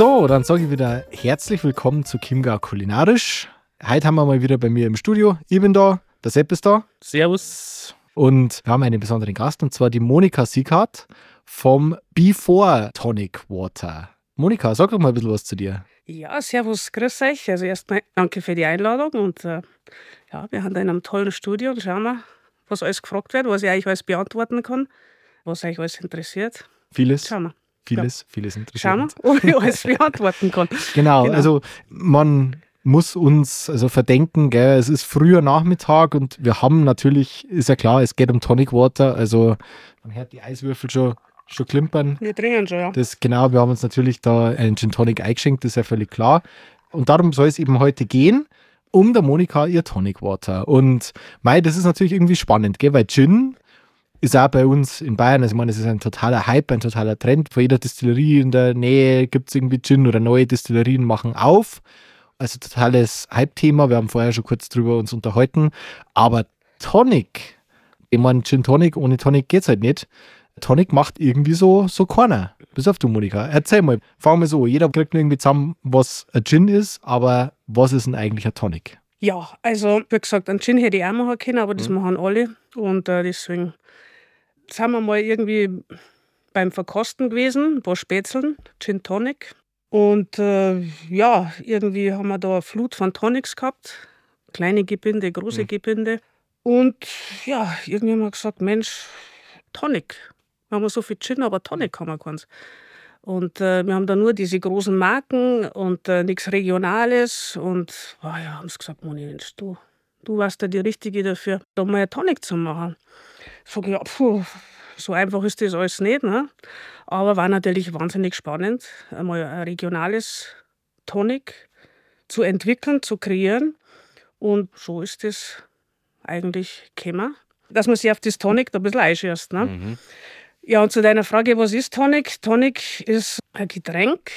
So, dann sage ich wieder herzlich willkommen zu Chiemgau Kulinarisch. Heute haben wir mal wieder bei mir im Studio. Ich bin da, der Sepp ist da. Servus. Und wir haben einen besonderen Gast und zwar die Monika Sieghardt vom Before Tonic Water. Monika, sag doch mal ein bisschen was zu dir. Ja, servus, grüß euch. Also erstmal danke für die Einladung und äh, ja, wir haben da in einem tollen Studio und schauen wir, was alles gefragt wird, was ich eigentlich alles beantworten kann, was euch alles interessiert. Vieles. Schauen wir. Vieles, vieles interessiert. Schauen wir, ob ich alles beantworten kann. Genau, Genau. also man muss uns also verdenken, gell, es ist früher Nachmittag und wir haben natürlich, ist ja klar, es geht um Tonic Water, also man hört die Eiswürfel schon, schon klimpern. Wir trinken schon, ja. Das genau, wir haben uns natürlich da einen Gin Tonic eingeschenkt, das ist ja völlig klar. Und darum soll es eben heute gehen, um der Monika ihr Tonic Water. Und mei, das ist natürlich irgendwie spannend, gell, weil Gin ist auch bei uns in Bayern, also ich meine, es ist ein totaler Hype, ein totaler Trend. Vor jeder Distillerie in der Nähe gibt es irgendwie Gin oder neue Distillerien machen auf. Also totales Hype-Thema. Wir haben vorher schon kurz drüber uns unterhalten. Aber Tonic, ich meine, Gin Tonic, ohne Tonic geht's halt nicht. Tonic macht irgendwie so, so keiner. Bis auf du, Monika. Erzähl mal, fangen wir so. Jeder kriegt irgendwie zusammen, was ein Gin ist, aber was ist denn eigentlich ein Tonic? Ja, also wie gesagt, einen Gin hätte ich auch machen können, aber das Mhm. machen alle. Und äh, deswegen sind wir mal irgendwie beim Verkosten gewesen, ein paar Spätzeln, Gin Tonic. Und äh, ja, irgendwie haben wir da eine Flut von Tonics gehabt. Kleine Gebinde, große Mhm. Gebinde. Und ja, irgendwie haben wir gesagt, Mensch, Tonic. Wir haben so viel Gin, aber Tonic haben wir keins. Und äh, wir haben da nur diese großen Marken und äh, nichts Regionales. Und oh ja, haben sie gesagt, Moni, Mensch, du, du warst da die Richtige dafür, da mal eine Tonic zu machen. Sag ich, ja, puh, so einfach ist das alles nicht. Ne? Aber war natürlich wahnsinnig spannend, einmal ein regionales Tonic zu entwickeln, zu kreieren. Und so ist es eigentlich gekommen, dass man sich auf das Tonic da ein bisschen einschießt. Ne? Ja, und zu deiner Frage, was ist Tonic? Tonic ist ein Getränk,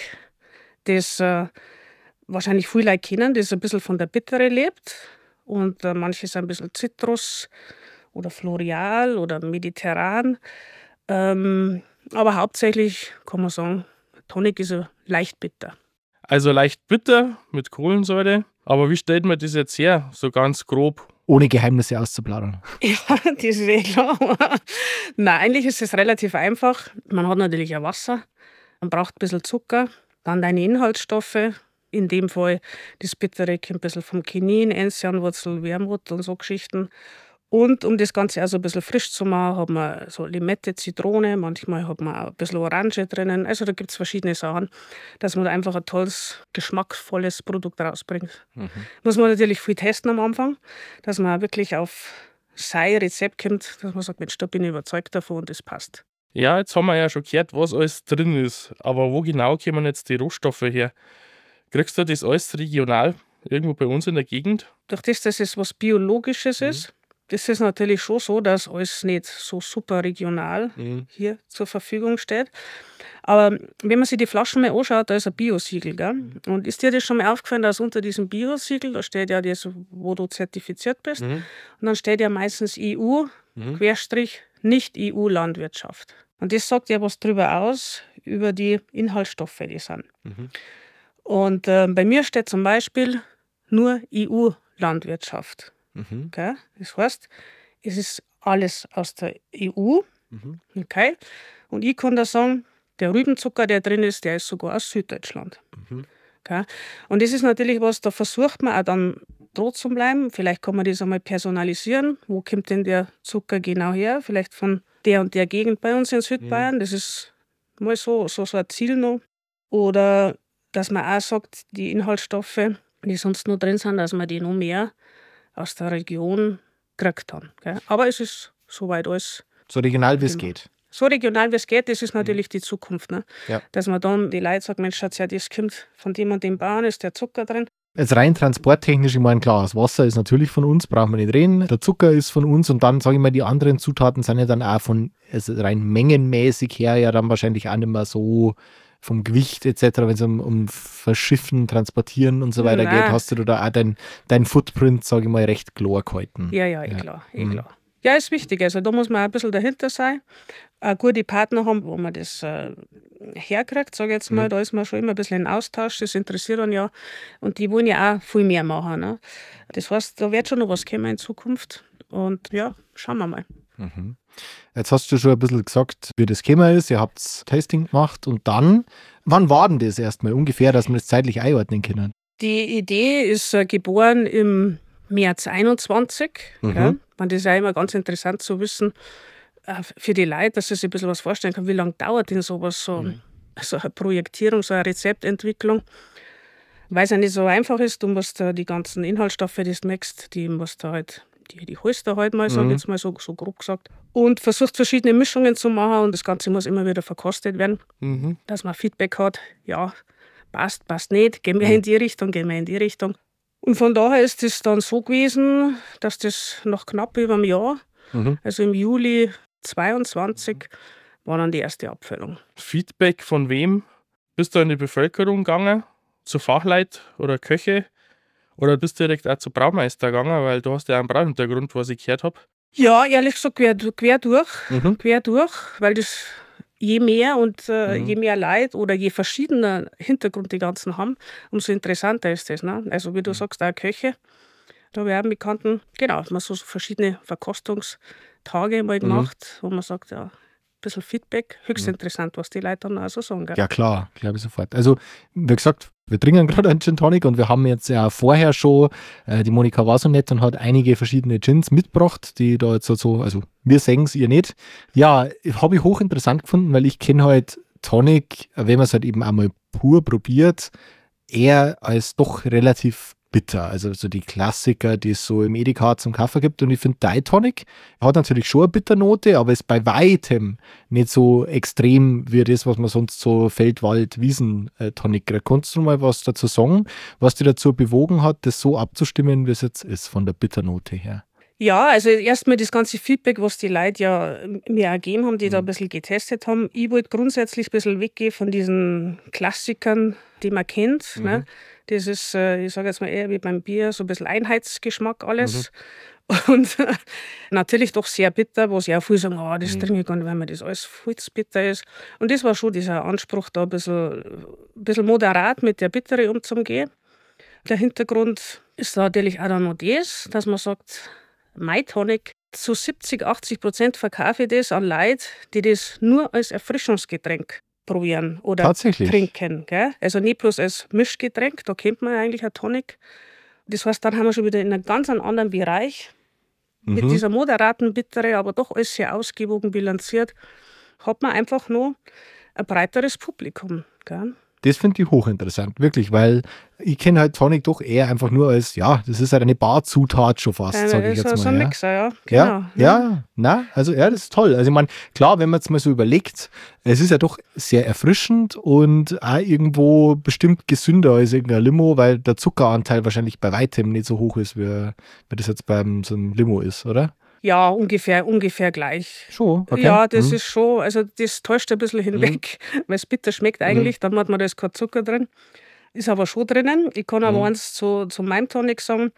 das äh, wahrscheinlich viele Leute kennen, das ein bisschen von der Bittere lebt. Und äh, manche sind ein bisschen Zitrus oder Floreal oder mediterran. Ähm, aber hauptsächlich kann man sagen, Tonic ist leicht bitter. Also leicht bitter mit Kohlensäure. Aber wie stellt man das jetzt her? So ganz grob. Ohne Geheimnisse auszuplaudern. Ja, das ist eh klar. Nein, eigentlich ist es relativ einfach. Man hat natürlich ein Wasser, man braucht ein bisschen Zucker, dann deine Inhaltsstoffe. In dem Fall das Bittere kommt ein bisschen vom Kinin, Enzianwurzel, Wermut und so Geschichten. Und um das Ganze auch so ein bisschen frisch zu machen, hat man so Limette, Zitrone, manchmal hat man auch ein bisschen Orange drinnen. Also da gibt es verschiedene Sachen, dass man da einfach ein tolles, geschmackvolles Produkt rausbringt. Muss man natürlich viel testen am Anfang, dass man wirklich auf sein Rezept kommt, dass man sagt, Mensch, da bin ich überzeugt davon und das passt. Ja, jetzt haben wir ja schon gehört, was alles drin ist. Aber wo genau kommen jetzt die Rohstoffe her? Kriegst du das alles regional irgendwo bei uns in der Gegend? Durch das, dass es was Biologisches ist, ist es natürlich schon so, dass alles nicht so super regional hier zur Verfügung steht. Aber wenn man sich die Flaschen mal anschaut, da ist ein Biosiegel. Gell? Und ist dir das schon mal aufgefallen, dass unter diesem Biosiegel, da steht ja das, wo du zertifiziert bist, und dann steht ja meistens EU, Querstrich, nicht EU-Landwirtschaft. Und das sagt ja was drüber aus, über die Inhaltsstoffe, die sind. Und äh, bei mir steht zum Beispiel nur EU-Landwirtschaft. Okay? Das heißt, es ist alles aus der EU. Okay? Und ich kann da sagen, der Rübenzucker, der drin ist, der ist sogar aus Süddeutschland. Okay? Und das ist natürlich was, da versucht man auch dann dort zu bleiben. Vielleicht kann man das einmal personalisieren. Wo kommt denn der Zucker genau her? Vielleicht von der und der Gegend bei uns in Südbayern. Das ist mal so, so, so ein Ziel noch. Oder dass man auch sagt, die Inhaltsstoffe, die sonst noch drin sind, dass man die noch mehr aus der Region kriegt dann. Gell? Aber es ist soweit alles So regional wie es geht. so regional wie es geht, das ist natürlich die Zukunft. Ne? Ja. Dass man dann die Leute sagt, Mensch, ja, das kommt von dem und dem Bauern, ist der Zucker drin. Jetzt rein transporttechnisch, ich meine, klar, das Wasser ist natürlich von uns, brauchen wir nicht reden. Der Zucker ist von uns und dann, sage ich mal, die anderen Zutaten sind ja dann auch von, also rein mengenmäßig her ja dann wahrscheinlich auch nicht mehr so vom Gewicht etc., wenn es um, um Verschiffen, Transportieren und so weiter Nein. geht, hast du da auch dein, dein Footprint, sage ich mal, recht klar gehalten. Ja, ja, eh Ja. klar, eh Mhm. klar. Ja, ist wichtig. Also da muss man auch ein bisschen dahinter sein. Auch gute Partner haben, wo man das äh, herkriegt, sage ich jetzt mal. Da ist man schon immer ein bisschen in Austausch. Das interessiert einen ja. Und die wollen ja auch viel mehr machen. Ne? Das heißt, da wird schon noch was kommen in Zukunft. Und ja, schauen wir mal. Mhm. Jetzt hast du schon ein bisschen gesagt, wie das gekommen ist. Ihr habt Tasting gemacht und dann, wann war denn das erstmal ungefähr, dass wir das zeitlich einordnen können? Die Idee ist äh, geboren im März 21. Mhm. Ja. Und das ist ja immer ganz interessant zu wissen, äh, für die Leute, dass sie sich ein bisschen was vorstellen können, wie lange dauert denn sowas, so, so eine Projektierung, so eine Rezeptentwicklung. Weil es ja nicht so einfach ist, du musst die ganzen Inhaltsstoffe, die du merkst, die musst du halt, die, die holst du halt mal, sag ich Mhm. jetzt mal so, so grob gesagt. Und versuchst verschiedene Mischungen zu machen und das Ganze muss immer wieder verkostet werden Mhm. dass man Feedback hat, ja, passt, passt nicht, gehen wir in die Richtung, gehen wir in die Richtung. Und von daher ist es dann so gewesen, dass das nach knapp über einem Jahr, Mhm. also im Juli 22, war dann die erste Abfüllung. Feedback von wem? Bist du in die Bevölkerung gegangen? Zu Fachleit oder Köche? Oder bist du direkt auch zu Braumeister gegangen? Weil du hast ja einen Brauhintergrund, was ich gehört habe. Ja, ehrlich gesagt, quer, quer durch, Mhm. quer durch, weil das je mehr und äh, Mhm. je mehr Leid oder je verschiedener Hintergrund die ganzen haben, umso interessanter ist das. Ne? Also wie du sagst, auch Köche, da auch einen Bekannten, genau, man so so verschiedene Verkostungstage mal gemacht, wo man sagt, ja, ein bisschen Feedback, höchst interessant, was die Leute dann also sagen. Gell? Ja, klar, glaube ich sofort. Also, wie gesagt, wir trinken gerade einen Gin Tonic und wir haben jetzt ja vorher schon, äh, die Monika war so nett und hat einige verschiedene Gins mitgebracht, die da jetzt so- so, also wir sehen es, ihr nicht. Ja, habe ich hochinteressant gefunden, weil ich kenne halt Tonic, wenn man es halt eben einmal pur probiert, eher als doch relativ bitter. Also so die Klassiker, die es so im Edeka zum Kaffee gibt. Und ich finde, Diet Tonic hat natürlich schon eine Bitternote, aber ist bei weitem nicht so extrem wie das, was man sonst so Feldwald, Wiesen Tonic kriegt. Kannst du mal was dazu sagen, was dir dazu bewogen hat, das so abzustimmen, wie es jetzt ist, von der Bitternote her? Ja, also erstmal das ganze Feedback, was die Leute ja mir gegeben haben, die Mhm. da ein bisschen getestet haben. Ich wollte grundsätzlich ein bisschen weggehen von diesen Klassikern, die man kennt. Mhm. Ne? Das ist, äh, ich sage jetzt mal eher wie beim Bier, so ein bisschen Einheitsgeschmack alles. Mhm. Und natürlich doch sehr bitter, wo sie auch viel sagen, oh, Mhm. das trinke ich gar nicht, weil mir das alles viel zu bitter ist. Und das war schon dieser Anspruch, da ein bisschen, ein bisschen moderat mit der Bittere umzugehen. Der Hintergrund ist da natürlich auch dann noch das, dass man sagt, MyTonic, zu 70, 80 Prozent verkaufe ich das an Leute, die das nur als Erfrischungsgetränk probieren oder trinken. Gell? Also nicht bloß als Mischgetränk, da kennt man ja eigentlich ein Tonic. Das heißt, dann haben wir schon wieder in einem ganz anderen Bereich mit Mhm. dieser moderaten Bittere, aber doch alles sehr ausgewogen bilanziert, hat man einfach nur ein breiteres Publikum. Gell? Das finde ich hochinteressant, wirklich, weil ich kenne halt Tonic doch eher einfach nur als, ja, das ist halt eine Barzutat schon fast, Äh, sage ich jetzt so ein mal. Ja. Mixer, ja. Genau. Ja, ja, na, also ja, das ist toll. Also ich meine, klar, wenn man jetzt mal so überlegt, es ist ja doch sehr erfrischend und auch irgendwo bestimmt gesünder als irgendein Limo, weil der Zuckeranteil wahrscheinlich bei weitem nicht so hoch ist, wie, wie das jetzt beim so einem Limo ist, oder? Ja, ungefähr, ungefähr gleich. Schon, okay. Ja, das Mhm. ist schon, also das täuscht ein bisschen hinweg, weil es bitter schmeckt eigentlich, dann hat man da ist kein Zucker drin. Ist aber schon drinnen. Ich kann aber Mhm. eins zu, zu meinem Tonic sagen,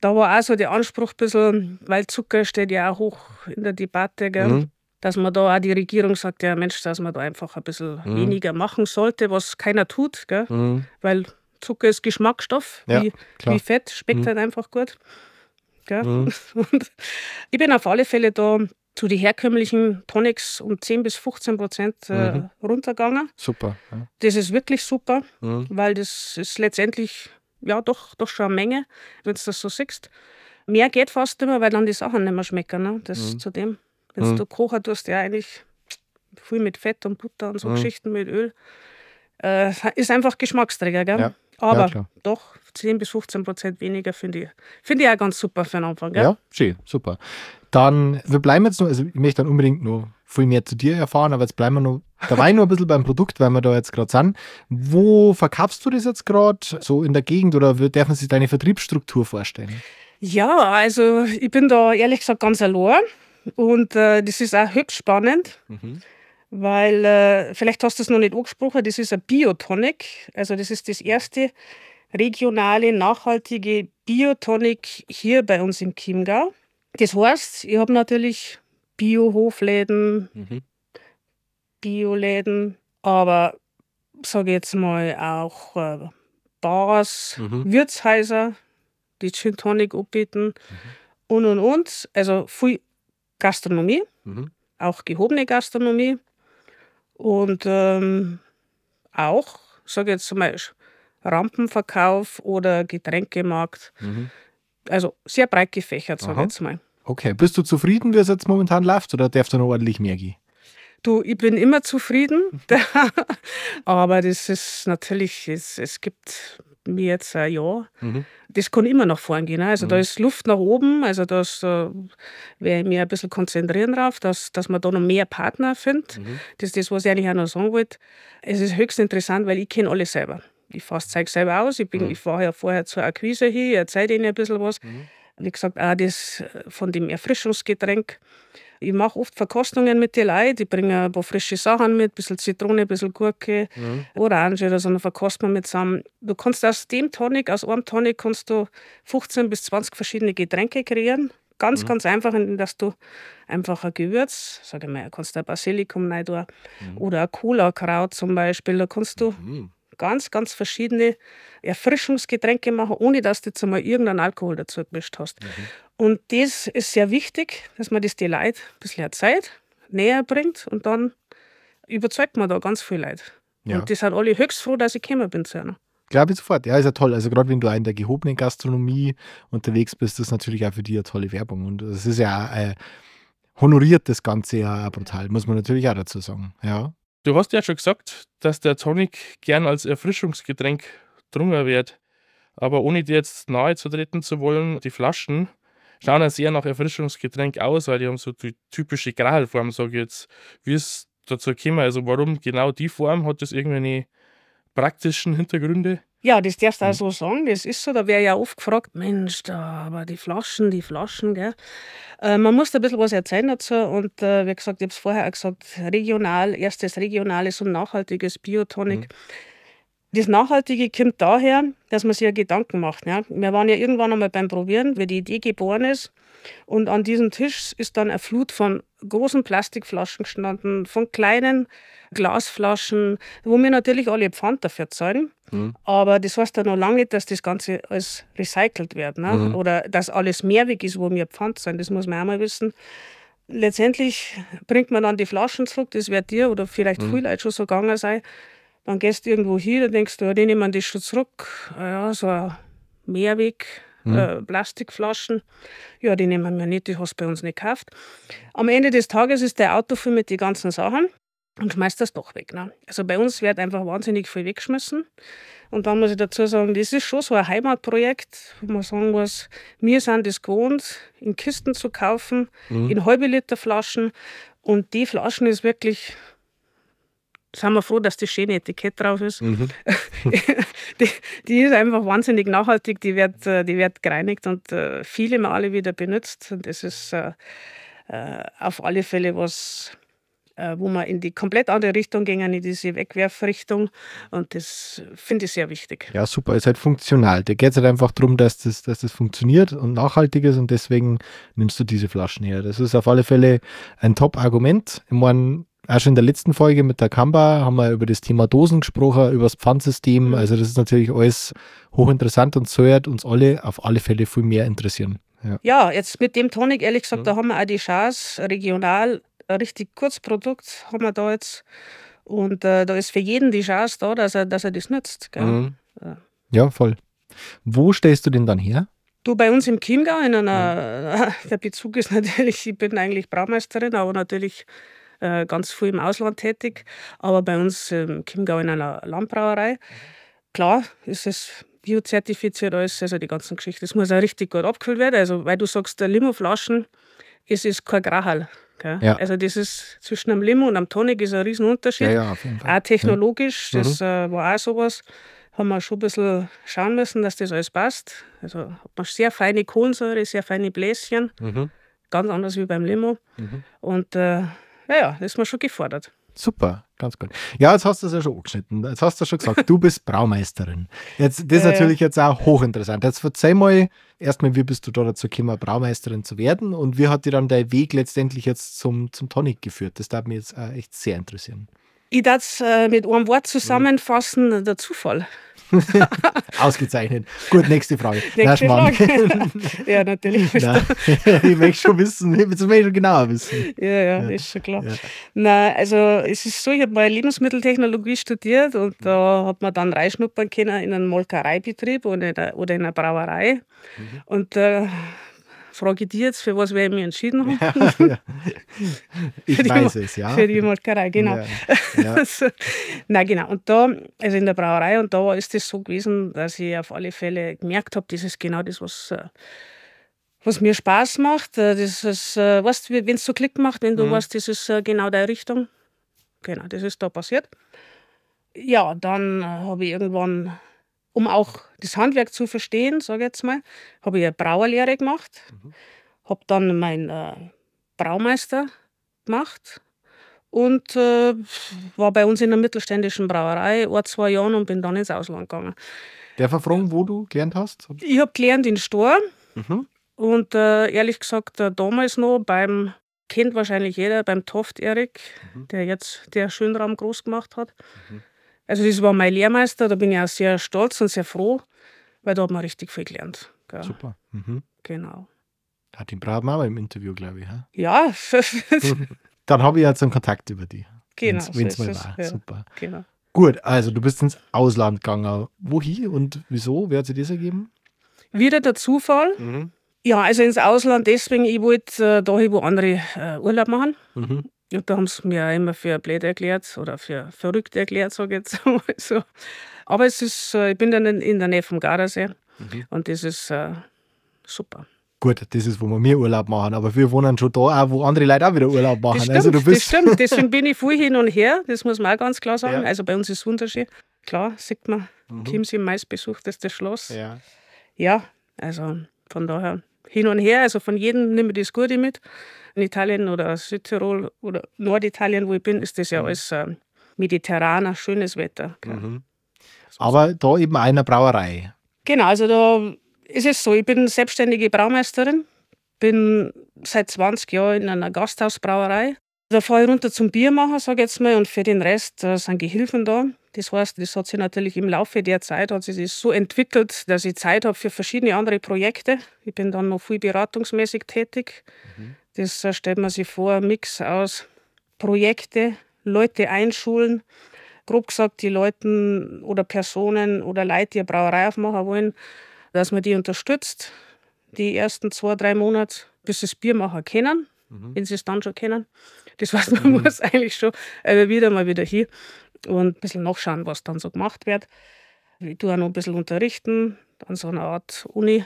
da war auch so der Anspruch ein bisschen, weil Zucker steht ja auch hoch in der Debatte, gell, Mhm. dass man da auch die Regierung sagt, ja Mensch, dass man da einfach ein bisschen Mhm. weniger machen sollte, was keiner tut, gell, Mhm. weil Zucker ist Geschmacksstoff, Ja, wie, wie Fett, schmeckt Mhm. halt einfach gut. Mhm. Und ich bin auf alle Fälle da zu den herkömmlichen Tonics um 10 bis 15 Prozent äh, Mhm. runtergegangen. Super. Ja. Das ist wirklich super, Mhm. weil das ist letztendlich ja doch, doch schon eine Menge, wenn du das so siehst. Mehr geht fast immer, weil dann die Sachen nicht mehr schmecken. Ne? Das Mhm. zudem. Wenn Mhm. du kochen tust, ja eigentlich viel mit Fett und Butter und so Mhm. Geschichten mit Öl. Äh, ist einfach Geschmacksträger, gell? Ja. Aber Ja, doch 10 bis 15 Prozent weniger finde ich, finde ich auch ganz super für den Anfang. Gell? Ja, schön, super. Dann, wir bleiben jetzt noch, also ich möchte dann unbedingt noch viel mehr zu dir erfahren, aber jetzt bleiben wir noch dabei nur ein bisschen beim Produkt, weil wir da jetzt gerade sind. Wo verkaufst du das jetzt gerade? So in der Gegend oder darf man sich deine Vertriebsstruktur vorstellen? Ja, also ich bin da ehrlich gesagt ganz allein und äh, das ist auch höchst spannend, mhm. Weil äh, vielleicht hast du es noch nicht angesprochen, das ist ein Biotonic. Also das ist das erste regionale, nachhaltige Biotonic hier bei uns im Chiemgau. Das heißt, ich habe natürlich Bio-Hofläden, mhm. Bioläden, aber sage jetzt mal auch äh, Bars, mhm. Wirtshäuser, die Gin Tonic anbieten mhm. und und und. Also viel Gastronomie, mhm. auch gehobene Gastronomie und ähm, auch, sage jetzt mal, Rampenverkauf oder Getränkemarkt. Mhm. Also sehr breit gefächert, sage ich jetzt mal. Okay, bist du zufrieden, wie es jetzt momentan läuft, oder darf da noch ordentlich mehr gehen? Du, ich bin immer zufrieden, aber das ist natürlich, es, es gibt mir jetzt ein Jahr, mhm. das kann immer nach vorn gehen. Ne? Also mhm. da ist Luft nach oben, also da äh, werde ich mich ein bisschen konzentrieren drauf, dass, dass man da noch mehr Partner findet. Mhm. Das ist das, was ich eigentlich auch noch sagen wollte. Es ist höchst interessant, weil ich kenne alle selber. Ich das Zeug selber aus, ich, bin, mhm. ich fahre ja vorher zur Akquise hin, erzähle ihnen ein bisschen was. Mhm. Wie gesagt, auch das äh, von dem Erfrischungsgetränk. Ich mache oft Verkostungen mit den Leuten. Die bringen ein paar frische Sachen mit, ein bisschen Zitrone, ein bisschen Gurke, mhm. Orange oder so, dann verkosten wir mit zusammen. Du kannst aus dem Tonic, aus einem Tonic, kannst du 15 bis 20 verschiedene Getränke kreieren. Ganz, mhm. ganz einfach, indem du einfach ein Gewürz, sage ich mal, kannst du ein Basilikum rein tun, mhm. oder ein Cola-Kraut zum Beispiel, da kannst du mhm ganz, ganz verschiedene Erfrischungsgetränke machen, ohne dass du jetzt einmal irgendeinen Alkohol dazu gemischt hast. Mhm. Und das ist sehr wichtig, dass man das die Leute ein bisschen Zeit näher bringt und dann überzeugt man da ganz viele Leute. Ja. Und die sind alle höchst froh, dass ich gekommen bin zu einer. Glaube ich sofort. Ja, ist ja toll. Also gerade wenn du in der gehobenen Gastronomie unterwegs bist, ist das natürlich auch für dich eine tolle Werbung. Und es ist ja äh, honoriert das Ganze ja brutal, muss man natürlich auch dazu sagen. Ja. Du hast ja schon gesagt, dass der Tonic gern als Erfrischungsgetränk drungen wird. Aber ohne dir jetzt nahe zu treten zu wollen, die Flaschen schauen ja sehr nach Erfrischungsgetränk aus, weil die haben so die typische Grahalform, sage ich jetzt. Wie ist dazu gekommen? Also warum genau die Form? Hat das irgendwelche praktischen Hintergründe? Ja, das darfst du auch hm. so sagen. Das ist so. Da wäre ja oft gefragt, Mensch, da, aber die Flaschen, die Flaschen, gell. Äh, man muss da ein bisschen was erzählen dazu. Und äh, wie gesagt, ich habe es vorher auch gesagt, regional, erstes regionales und nachhaltiges Biotonic. Mhm. Das Nachhaltige kommt daher, dass man sich ja Gedanken macht. Ja. Wir waren ja irgendwann einmal beim Probieren, wie die Idee geboren ist. Und an diesem Tisch ist dann eine Flut von großen Plastikflaschen gestanden, von kleinen Glasflaschen, wo wir natürlich alle Pfand dafür zahlen. Mhm. Aber das heißt ja noch lange nicht, dass das Ganze alles recycelt wird. Ne? Mhm. Oder dass alles Mehrweg ist, wo wir Pfand zahlen. Das muss man auch mal wissen. Letztendlich bringt man dann die Flaschen zurück, das wird dir oder vielleicht mhm. viele Leute schon so gegangen sein. Dann gehst du irgendwo hin, dann denkst du, ja, die nehmen das schon zurück. Ja, so ein Mehrweg, mhm. äh, Plastikflaschen. Ja, die nehmen wir nicht, die hast du bei uns nicht gekauft. Am Ende des Tages ist der Auto voll mit den ganzen Sachen und schmeißt das doch weg. Ne? Also bei uns wird einfach wahnsinnig viel weggeschmissen. Und dann muss ich dazu sagen, das ist schon so ein Heimatprojekt, wo man sagen muss, wir sind es gewohnt, in Kisten zu kaufen, mhm. in halbe Liter Flaschen. Und die Flaschen ist wirklich, sind wir froh, dass das schöne Etikett drauf ist. Mhm. die, die, ist einfach wahnsinnig nachhaltig, die wird, äh, die wird gereinigt und äh, viele Male wieder benutzt. Und das ist äh, auf alle Fälle was wo wir in die komplett andere Richtung gingen, in diese Wegwerfrichtung. Und das finde ich sehr wichtig. Ja, super, ist halt funktional. Da geht es halt einfach darum, dass das, dass das funktioniert und nachhaltig ist und deswegen nimmst du diese Flaschen her. Das ist auf alle Fälle ein Top-Argument. Ich meine, auch schon in der letzten Folge mit der Kamba haben wir über das Thema Dosen gesprochen, über das Pfandsystem. Mhm. Also das ist natürlich alles hochinteressant und sollte uns alle auf alle Fälle viel mehr interessieren. Ja. ja. jetzt mit dem Tonic, ehrlich gesagt, mhm. da haben wir auch die Chance, regional ein richtig Kurzprodukt haben wir da jetzt. Und äh, da ist für jeden die Chance da, dass er, dass er das nutzt. Mhm. Ja. ja, voll. Wo stellst du den dann her? Du, bei uns im Chiemgau, in einer, der Bezug ist natürlich, ich bin eigentlich Braumeisterin, aber natürlich äh, ganz viel im Ausland tätig. Aber bei uns im Chiemgau in einer Landbrauerei, klar ist es biozertifiziert alles, also die ganzen Geschichten. Das muss auch richtig gut abgefüllt werden. Also, weil du sagst, Limoflaschen, es ist kein Grahal. Ja. Also das ist zwischen einem Limo und einem Tonic ist ein Riesenunterschied. Ja, ja. Auch technologisch, Mhm. das äh, war auch sowas. Haben wir schon ein bisschen schauen müssen, dass das alles passt. Also hat man sehr feine Kohlensäure, sehr feine Bläschen, Mhm. ganz anders wie beim Limo. Mhm. Und äh, naja, das ist mir schon gefordert. Super, ganz gut. Ja, jetzt hast du es ja schon angeschnitten. Jetzt hast du schon gesagt, du bist Braumeisterin. Jetzt, das ist ja. natürlich jetzt auch hochinteressant. Jetzt verzeih mal erstmal, wie bist du da dazu gekommen, Braumeisterin zu werden und wie hat dir dann dein Weg letztendlich jetzt zum, zum Tonic geführt? Das darf mich jetzt auch echt sehr interessieren. Ich darf es äh, mit einem Wort zusammenfassen, der Zufall. Ausgezeichnet. Gut, nächste Frage. Nächste Schmarrn. Frage. ja, natürlich. Nein, ich möchte schon wissen, ich möchte schon genauer wissen. Ja, ja, ist schon klar. Ja. Nein, also es ist so, ich habe mal Lebensmitteltechnologie studiert und da hat man dann reinschnuppern können in einen Molkereibetrieb oder in einer, oder in einer Brauerei. Mhm. Und äh, frage ich dich jetzt, für was wir mich entschieden haben? Ja. Ich Für die weiß Mo- es, ja. Für die Molkerei, genau. Ja, ja. Also, Nein, genau. Und da, also in der Brauerei, und da ist es so gewesen, dass ich auf alle Fälle gemerkt habe, das ist genau das, was, äh, was mir Spaß macht. Äh, Das ist, äh, weißt wenn es so Klick macht, wenn du Mhm. weißt, das ist genau deine Richtung. Genau, das ist da passiert. Ja, dann habe ich irgendwann, um auch das Handwerk zu verstehen, sage ich jetzt mal, habe ich eine Brauerlehre gemacht. Habe dann meinen äh, Braumeister gemacht und äh, war bei uns in der mittelständischen Brauerei ein, zwei Jahren und bin dann ins Ausland gegangen. Darf ich fragen, wo du gelernt hast? Ich habe gelernt in Stor Mhm. und äh, ehrlich gesagt äh, damals noch beim, kennt wahrscheinlich jeder, beim Toft Erik, der jetzt der Schönraum groß gemacht hat. Also das war mein Lehrmeister, da bin ich auch sehr stolz und sehr froh, weil da hat man richtig viel gelernt. gell. Super. Mhm. Genau. Hat den brauchen wir auch im Interview, glaube ich. Ja? Ja, Dann habe ich jetzt einen Kontakt über die. genau. Wenn es so mal war. ja, Super. genau. Gut, also du bist ins Ausland gegangen. Wohin und wieso? Wer hat sich das ergeben? Wieder der Zufall. Mhm. Ja, also ins Ausland deswegen, ich wollte äh, dahin, wo andere äh, Urlaub machen. Mhm. Und da haben sie mir auch immer für blöd erklärt oder für verrückt erklärt, sage ich jetzt mal so. Aber es ist, äh, ich bin dann in, der Nähe vom Gardasee Mhm. und das ist äh, super. Gut, das ist, wo wir mehr Urlaub machen, aber wir wohnen schon da, auch, wo andere Leute auch wieder Urlaub machen. Das stimmt, also du das bist stimmt. Deswegen bin ich viel hin und her, das muss man auch ganz klar sagen. Ja. Also bei uns ist es wunderschön. Klar, sieht man, Mhm. Chiemsee meistbesuchteste Schloss. ja. Ja, also von daher hin und her. Also von jedem nehme ich das Gute mit. In Italien oder Südtirol oder Norditalien, wo ich bin, ist das ja alles äh, mediterraner, schönes Wetter. Mhm. Aber da eben einer Brauerei. Genau, also da ist es so, ich bin selbstständige Braumeisterin, bin seit 20 Jahren in einer Gasthausbrauerei. Da fahre ich runter zum Biermacher, sage ich jetzt mal, und für den Rest äh, sind Gehilfen da. Das heißt, das hat sich natürlich im Laufe der Zeit hat sich so entwickelt, dass ich Zeit habe für verschiedene andere Projekte. Ich bin dann noch viel beratungsmäßig tätig. Das stellt man sich vor, ein Mix aus Projekte, Leute einschulen, grob gesagt die Leute oder Personen oder Leute, die eine Brauerei aufmachen wollen, dass man die unterstützt, die ersten zwei, drei Monate, bis sie das Bier machen können, wenn sie es dann schon kennen. Das heißt, man muss eigentlich schon äh, wieder mal wieder hier und ein bisschen nachschauen, was dann so gemacht wird. Ich tue auch noch ein bisschen unterrichten an so einer Art Uni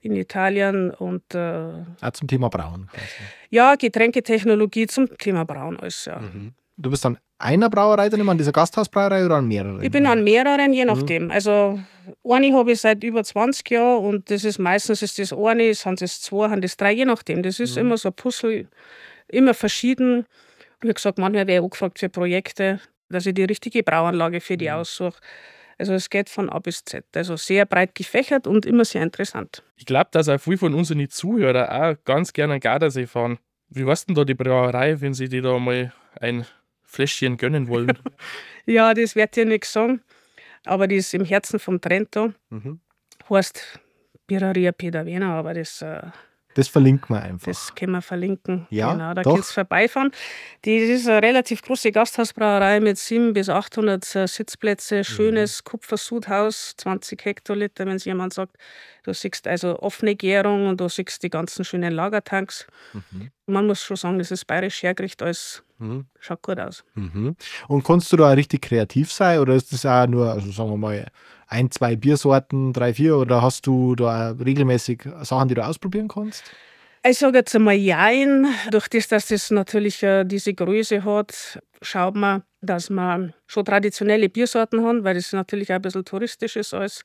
in Italien und äh, Auch zum Thema Brauen. Quasi. ja, Getränketechnologie zum Thema Brauen alles, ja. Du bist dann einer Brauerei dann immer an dieser Gasthausbrauerei oder an mehreren? Ich bin an mehreren, je nachdem. Also eine habe ich seit über 20 Jahren und das ist meistens ist das eine, sind es zwei, sind das drei, je nachdem. Das ist immer so ein Puzzle, immer verschieden. Wie gesagt, manchmal werde ich auch gefragt für Projekte, dass ich die richtige Brauanlage für die aussuche. Also es geht von A bis Z. Also sehr breit gefächert und immer sehr interessant. Ich glaube, dass auch viele von unseren Zuhörern auch ganz gerne an Gardasee fahren. Wie heißt denn da die Brauerei, wenn sie die da mal ein Fläschchen gönnen wollen? Ja, das wird dir nichts sagen, aber die ist im Herzen vom Trento. Mhm. Heißt Birreria Pedavena, aber das... Äh, Das verlinken wir einfach. Das können wir verlinken. Ja, genau, da doch. geht's vorbeifahren. Die, das ist eine relativ große Gasthausbrauerei mit 700 bis 800 äh, Sitzplätze, Mhm. schönes Kupfersudhaus, 20 Hektoliter, wenn es jemand sagt. Du siehst also offene Gärung und du siehst die ganzen schönen Lagertanks. Man muss schon sagen, das ist bayerisch hergerichtet, alles Mhm. schaut gut aus. Mhm. Und kannst du da richtig kreativ sein oder ist das auch nur, also sagen wir mal, ein, zwei Biersorten, drei, vier oder hast du da regelmäßig Sachen, die du ausprobieren kannst? Ich sage jetzt einmal Jein. Durch das, dass das natürlich äh, diese Größe hat, schaut man, dass man schon traditionelle Biersorten haben, weil das natürlich auch ein bisschen touristisch ist alles.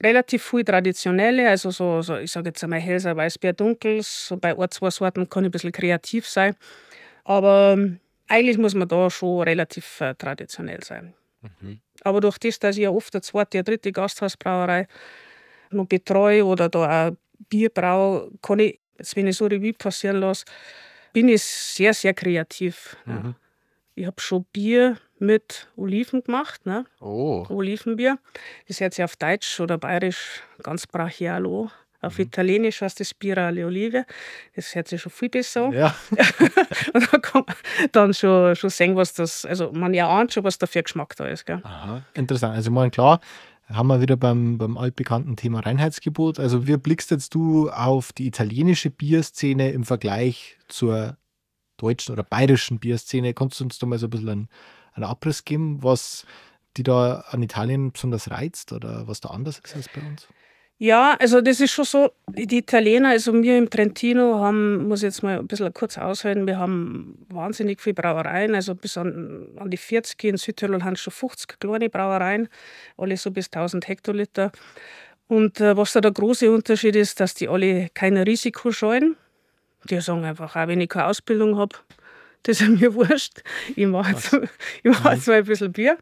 Relativ viel traditionelle, also so, so ich sage jetzt einmal Helser Weißbier Dunkels. So bei ein, zwei Sorten kann ich ein bisschen kreativ sein. Aber ähm, eigentlich muss man da schon relativ äh, traditionell sein. Mhm. Aber durch das, dass ich ja oft eine zweite, eine dritte Gasthausbrauerei noch betreue oder da auch Bier brauche, kann ich, jetzt wenn ich so Revue passieren lasse, bin ich sehr, sehr kreativ. Mhm. Ich habe schon Bier mit Oliven gemacht, ne? Oh. Olivenbier. Das hört sich auf Deutsch oder Bayerisch ganz brachial an. Auf. Italienisch heißt das Bier alle Olive. Das hört sich schon viel besser an. Ja. und dann kann man dann schon, schon sehen, was das, also man ja ahnt schon, was da für Geschmack da ist. Gell? Aha, interessant. Also mal klar, haben wir wieder beim, beim altbekannten Thema Reinheitsgebot. Also wie blickst jetzt du auf die italienische Bierszene im Vergleich zur deutschen oder bayerischen Bierszene? Kannst du uns da mal so ein bisschen einen, einen Abriss geben, was die da an Italien besonders reizt oder was da anders ist als bei uns? Ja, also das ist schon so, die Italiener, also wir im Trentino haben, muss ich jetzt mal ein bisschen kurz aushalten, wir haben wahnsinnig viele Brauereien, also bis an, an die 40 in Südtirol haben schon 50 kleine Brauereien, alle so bis 1000 Hektoliter. Und äh, was da der große Unterschied ist, dass die alle kein Risiko scheuen. Die sagen einfach, auch wenn ich keine Ausbildung habe, das ist mir wurscht. Ich mache jetzt, ich mach jetzt mal ein bisschen Bier.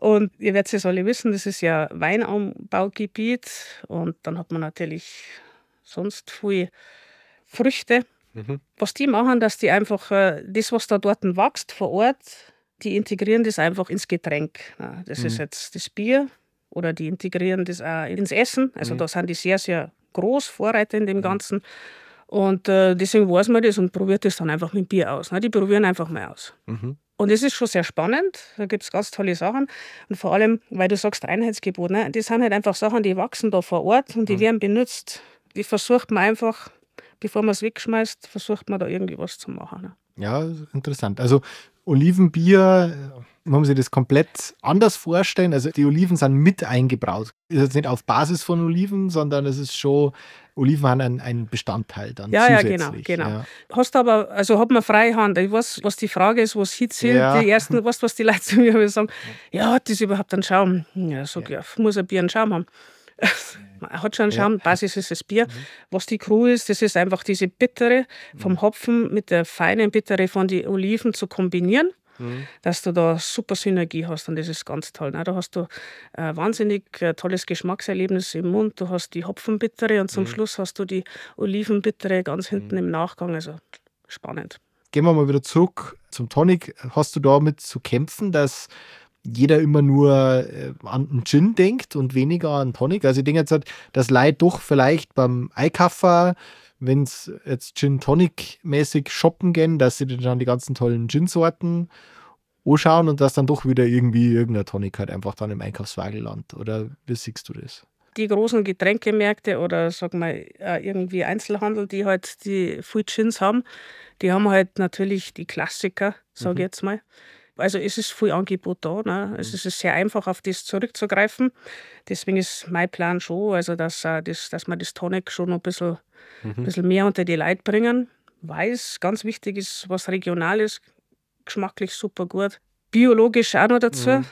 Und ihr werdet es alle wissen, das ist ja Weinanbaugebiet und dann hat man natürlich sonst viele Früchte. Mhm. Was die machen, dass die einfach äh, das, was da dort wächst vor Ort, die integrieren das einfach ins Getränk. Das mhm. ist jetzt das Bier oder die integrieren das auch ins Essen. Also mhm. da sind die sehr, sehr groß, Vorreiter in dem mhm. Ganzen. Und äh, deswegen weiß man das und probiert das dann einfach mit Bier aus. Ne? Die probieren einfach mal aus. Mhm. Und es ist schon sehr spannend. Da gibt es ganz tolle Sachen. Und vor allem, weil du sagst Einheitsgebot, ne? das sind halt einfach Sachen, die wachsen da vor Ort und die mhm. werden benutzt. Die versucht man einfach, bevor man es wegschmeißt, versucht man da irgendwie was zu machen. Ne? Ja, interessant. Also Olivenbier, man muss sich das komplett anders vorstellen. Also die Oliven sind mit eingebraut. Ist jetzt nicht auf Basis von Oliven, sondern es ist schon Oliven haben ein, ein Bestandteil dann ja, zusätzlich. Ja, genau, genau. Ja. Hast aber, also hat man freie Hand. Ich weiß, was die Frage ist, was hitzelt. Ja. Die ersten, weißt was die Leute zu mir sagen? Ja, hat das überhaupt einen Schaum? Ja, sag ja, muss ein Bier einen Schaum haben. Hat schon einen Schaum, ja. Basis ist das Bier. Mhm. Was die Crew ist, das ist einfach diese Bittere vom mhm. Hopfen mit der feinen Bittere von den Oliven zu kombinieren mhm. dass du da super Synergie hast und das ist ganz toll. Ne? Da hast du ein wahnsinnig äh, tolles Geschmackserlebnis im Mund, du hast die Hopfenbittere und zum mhm. Schluss hast du die Olivenbittere ganz hinten mhm. im Nachgang, also spannend. Gehen wir mal wieder zurück zum Tonic. Hast du damit zu kämpfen, dass jeder immer nur äh, an einen Gin denkt und weniger an Tonic. Also ich denke jetzt, dass Leute doch vielleicht beim Einkaufen wenn es jetzt Gin Tonic mäßig shoppen gehen, dass sie dann die ganzen tollen Gin-Sorten anschauen und dass dann doch wieder irgendwie irgendein Tonic halt einfach dann im Einkaufswagen landet. Oder wie siehst du das? Die großen Getränkemärkte oder sag mal irgendwie Einzelhandel, die halt die Full Gins haben, die haben halt natürlich die Klassiker, sage ich mhm. jetzt mal. Also es ist viel Angebot da. Ne? Es ist sehr einfach, auf das zurückzugreifen. Deswegen ist mein Plan schon, also dass, äh, das, dass wir das Tonic schon noch ein bisschen, mhm. bisschen mehr unter die Leute bringen, weil es ganz wichtig ist, was regional ist, geschmacklich super gut. Biologisch auch noch dazu. Mhm.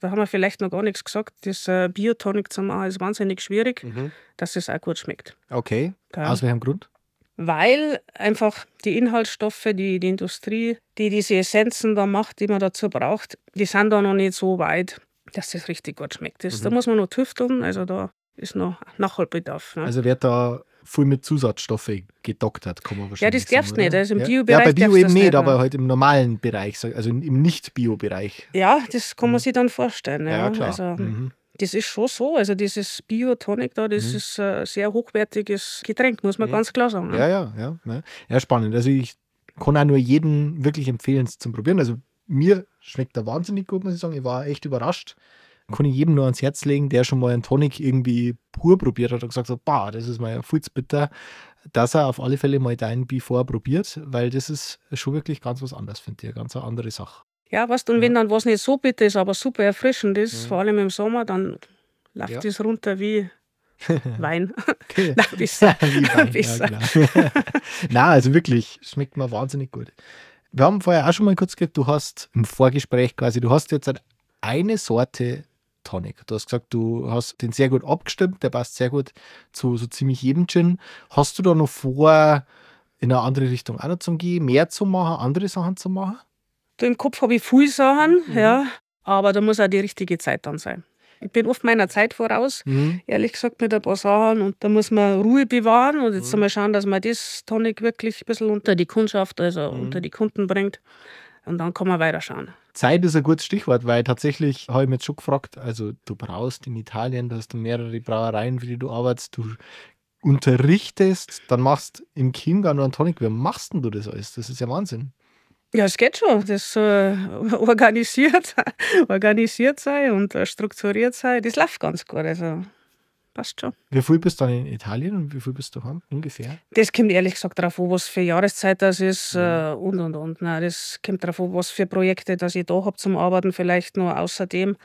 Da haben wir vielleicht noch gar nichts gesagt. Das äh, Biotonic zu machen ist wahnsinnig schwierig, mhm. dass es auch gut schmeckt. Okay. Geil. Aus welchem Grund? Weil einfach die Inhaltsstoffe, die, die Industrie, die diese Essenzen da macht, die man dazu braucht, die sind da noch nicht so weit, dass das richtig gut schmeckt. Das, mhm. Da muss man noch tüfteln, also da ist noch Nachholbedarf. Ne? Also wird da viel mit Zusatzstoffe gedoktert, kann man wahrscheinlich Ja, das darfst du nicht. Also im ja. Bio-Bereich. Ja, bei Bio eben nicht, aber halt im normalen Bereich, also im Nicht-Bio-Bereich. Ja, das kann man mhm. sich dann vorstellen. Ja, ja klar. Also, mhm. Das ist schon so. Also dieses Biotonic da, das mhm. ist ein sehr hochwertiges Getränk, muss man mhm. ganz klar sagen. Ne? Ja, ja, ja, ja. Ja, spannend. Also ich kann auch nur jedem wirklich empfehlen, es zum Probieren. Also mir schmeckt er wahnsinnig gut, muss ich sagen. Ich war echt überrascht. Kann ich jedem nur ans Herz legen, der schon mal einen Tonic irgendwie pur probiert hat und gesagt hat, bah, das ist mal bitter, dass er auf alle Fälle mal deinen Before probiert, weil das ist schon wirklich ganz was anderes, finde ich. Eine ganz andere Sache. Ja, weißt und wenn dann was nicht so bitter ist, aber super erfrischend ist, mhm. vor allem im Sommer, dann läuft ja. das runter wie, Wein. Na, besser. Wie Wein, Besser. Ja. Na, also wirklich, schmeckt mir wahnsinnig gut. Wir haben vorher auch schon mal kurz gesagt, du hast im Vorgespräch quasi, du hast jetzt eine Sorte Tonic. Du hast gesagt, du hast den sehr gut abgestimmt, der passt sehr gut zu so ziemlich jedem Gin. Hast du da noch vor, in eine andere Richtung auch noch zu gehen, mehr zu machen, andere Sachen zu machen? Im Kopf habe ich viele Sachen, Mhm. ja, aber da muss auch die richtige Zeit dann sein. Ich bin oft meiner Zeit voraus, Mhm. ehrlich gesagt, mit ein paar Sachen. Und da muss man Ruhe bewahren und jetzt Mhm. mal schauen, dass man das Tonic wirklich ein bisschen unter die Kundschaft, also Mhm. unter die Kunden bringt. Und dann kann man weiterschauen. Zeit ist ein gutes Stichwort, weil tatsächlich habe ich mich jetzt schon gefragt, also du brauchst in Italien, da hast du mehrere Brauereien, für die du arbeitest, du unterrichtest, dann machst im Chiemgau noch einen Tonic. Wie machst denn du das alles? Das ist ja Wahnsinn. Ja, es geht schon. Das äh, organisiert, organisiert sein und äh, strukturiert sein, das läuft ganz gut. Also passt schon. Wie viel bist du dann in Italien und wie viel bist du daheim? Ungefähr. Das kommt ehrlich gesagt darauf an, was für Jahreszeit das ist Mhm. äh, und und und. Nein, das kommt darauf an, was für Projekte das ich da habe zum Arbeiten, vielleicht noch außerdem.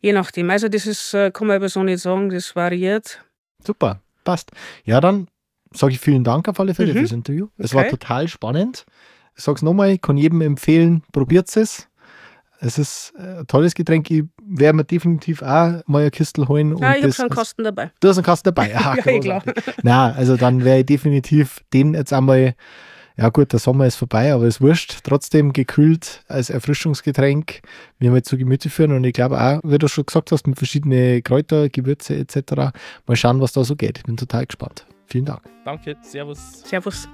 Je nachdem. Also das ist, äh, kann man aber so nicht sagen, das variiert. Super, passt. Ja, dann sage ich vielen Dank auf alle Fälle Mhm. fürs Interview. Es war Okay. total spannend. Ich sage es nochmal, ich kann jedem empfehlen, probiert es. Es ist äh, ein tolles Getränk. Ich werde mir definitiv auch mal eine Kistel holen. Ja, ich habe schon einen Kasten dabei. Du hast einen Kasten dabei. Ah, Ja, klar. Na, also dann wäre ich definitiv den jetzt einmal, ja gut, der Sommer ist vorbei, aber ist wurscht, trotzdem gekühlt als Erfrischungsgetränk mir mal zu Gemüte führen und ich glaube auch, wie du schon gesagt hast, mit verschiedenen Kräuter, Gewürze etc. Mal schauen, was da so geht. Ich bin total gespannt. Vielen Dank. Danke, Servus. Servus.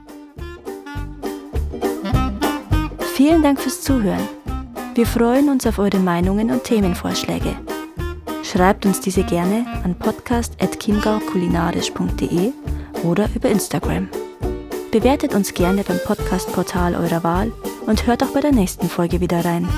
Vielen Dank fürs Zuhören. Wir freuen uns auf eure Meinungen und Themenvorschläge. Schreibt uns diese gerne an podcast.chiemgaukulinarisch.de oder über Instagram. Bewertet uns gerne beim Podcast-Portal eurer Wahl und hört auch bei der nächsten Folge wieder rein.